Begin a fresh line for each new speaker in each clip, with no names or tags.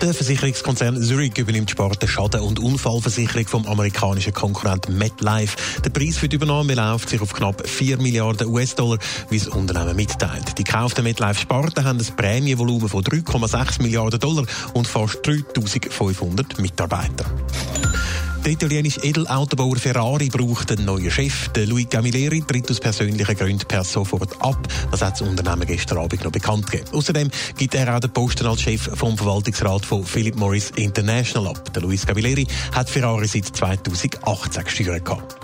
Der Versicherungskonzern Zurich übernimmt Sparte Schaden- und Unfallversicherung vom amerikanischen Konkurrenten MetLife. Der Preis für die Übernahme beläuft sich auf knapp 4 Milliarden US-Dollar, wie das Unternehmen mitteilt. Die gekauften MetLife-Sparten haben ein Prämienvolumen von 3,6 Milliarden Dollar und fast 3500 Mitarbeiter. Der italienische Edelautorbauer Ferrari braucht einen neuen Chef. Der Luigi Camilleri tritt aus persönlichen Gründen per sofort ab. Das hat das Unternehmen gestern Abend noch bekannt gegeben. Außerdem gibt er auch den Posten als Chef vom Verwaltungsrat von Philip Morris International ab. Der Luis Camilleri hat Ferrari seit 2018 gesteuert. Gehabt.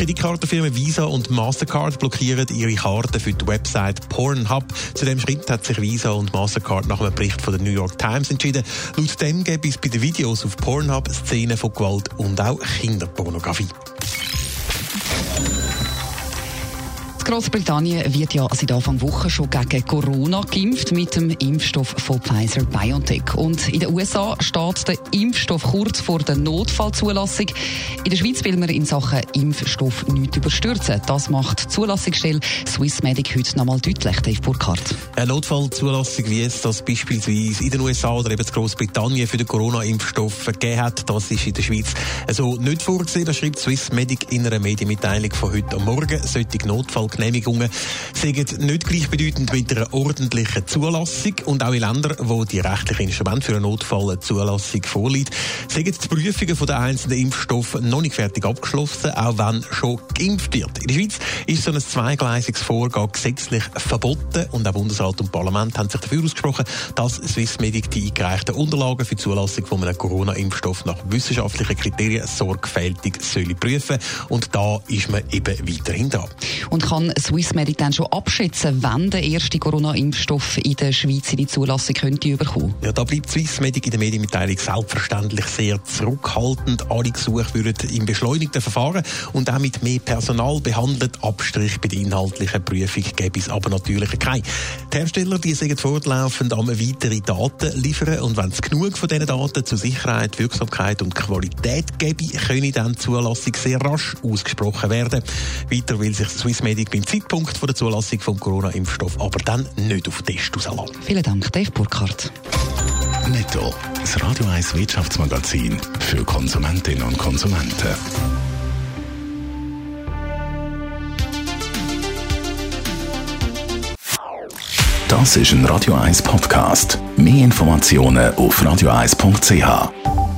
Kreditkartenfirmen Visa und Mastercard blockieren ihre Karten für die Website Pornhub. Zu dem Schritt hat sich Visa und Mastercard nach einem Bericht von der New York Times entschieden. Laut dem gibt es bei den Videos auf Pornhub Szenen von Gewalt und auch Kinderpornografie.
Großbritannien wird ja seit Anfang Woche schon gegen Corona geimpft mit dem Impfstoff von Pfizer BioNTech. Und in den USA steht der Impfstoff kurz vor der Notfallzulassung. In der Schweiz will man in Sachen Impfstoff nichts überstürzen. Das macht die Zulassungsstelle Swissmedic heute nochmal deutlich, Dave Burkhardt.
Eine Notfallzulassung, wie es das beispielsweise in den USA oder eben in Großbritannien für den Corona-Impfstoff gegeben hat, das ist in der Schweiz so nicht vorgesehen. Das schreibt Swissmedic in einer Medienmitteilung von heute am Morgen. Solche Notfall Genehmigungen sind nicht gleichbedeutend mit einer ordentlichen Zulassung und auch in Ländern, wo die rechtlichen Instrumente für eine Notfallzulassung vorliegt, sind die Prüfungen der einzelnen Impfstoffe noch nicht fertig abgeschlossen, auch wenn schon geimpft wird. In der Schweiz ist so ein zweigleisiges Vorgehen gesetzlich verboten und auch Bundesrat und Parlament haben sich dafür ausgesprochen, dass Swissmedic die eingereichten Unterlagen für die Zulassung von einem Corona-Impfstoff nach wissenschaftlichen Kriterien sorgfältig soll prüfen und da ist man eben weiterhin dran.
Und kann kann Swissmedic dann schon abschätzen, wann der erste Corona-Impfstoff in der Schweiz in die Zulassung könnte überkommen?
Ja, da bleibt Swissmedic in der Medienmitteilung selbstverständlich sehr zurückhaltend. Alle Gesuche würden im beschleunigten Verfahren und auch mit mehr Personal behandelt. Abstrich bei der inhaltlichen Prüfung gäbe es aber natürlich keine. Die Hersteller die sind fortlaufend am weitere Daten liefern und wenn es genug von diesen Daten zur Sicherheit, Wirksamkeit und Qualität gäbe, können dann die Zulassung sehr rasch ausgesprochen werden. Weiter will sich Swissmedic beim Zeitpunkt der Zulassung vom Corona-Impfstoff aber dann nicht auf Test rauslassen.
Vielen Dank, Dave Burkhardt.
Netto, das Radio 1 Wirtschaftsmagazin für Konsumentinnen und Konsumenten. Das ist ein Radio 1 Podcast. Mehr Informationen auf radio1.ch.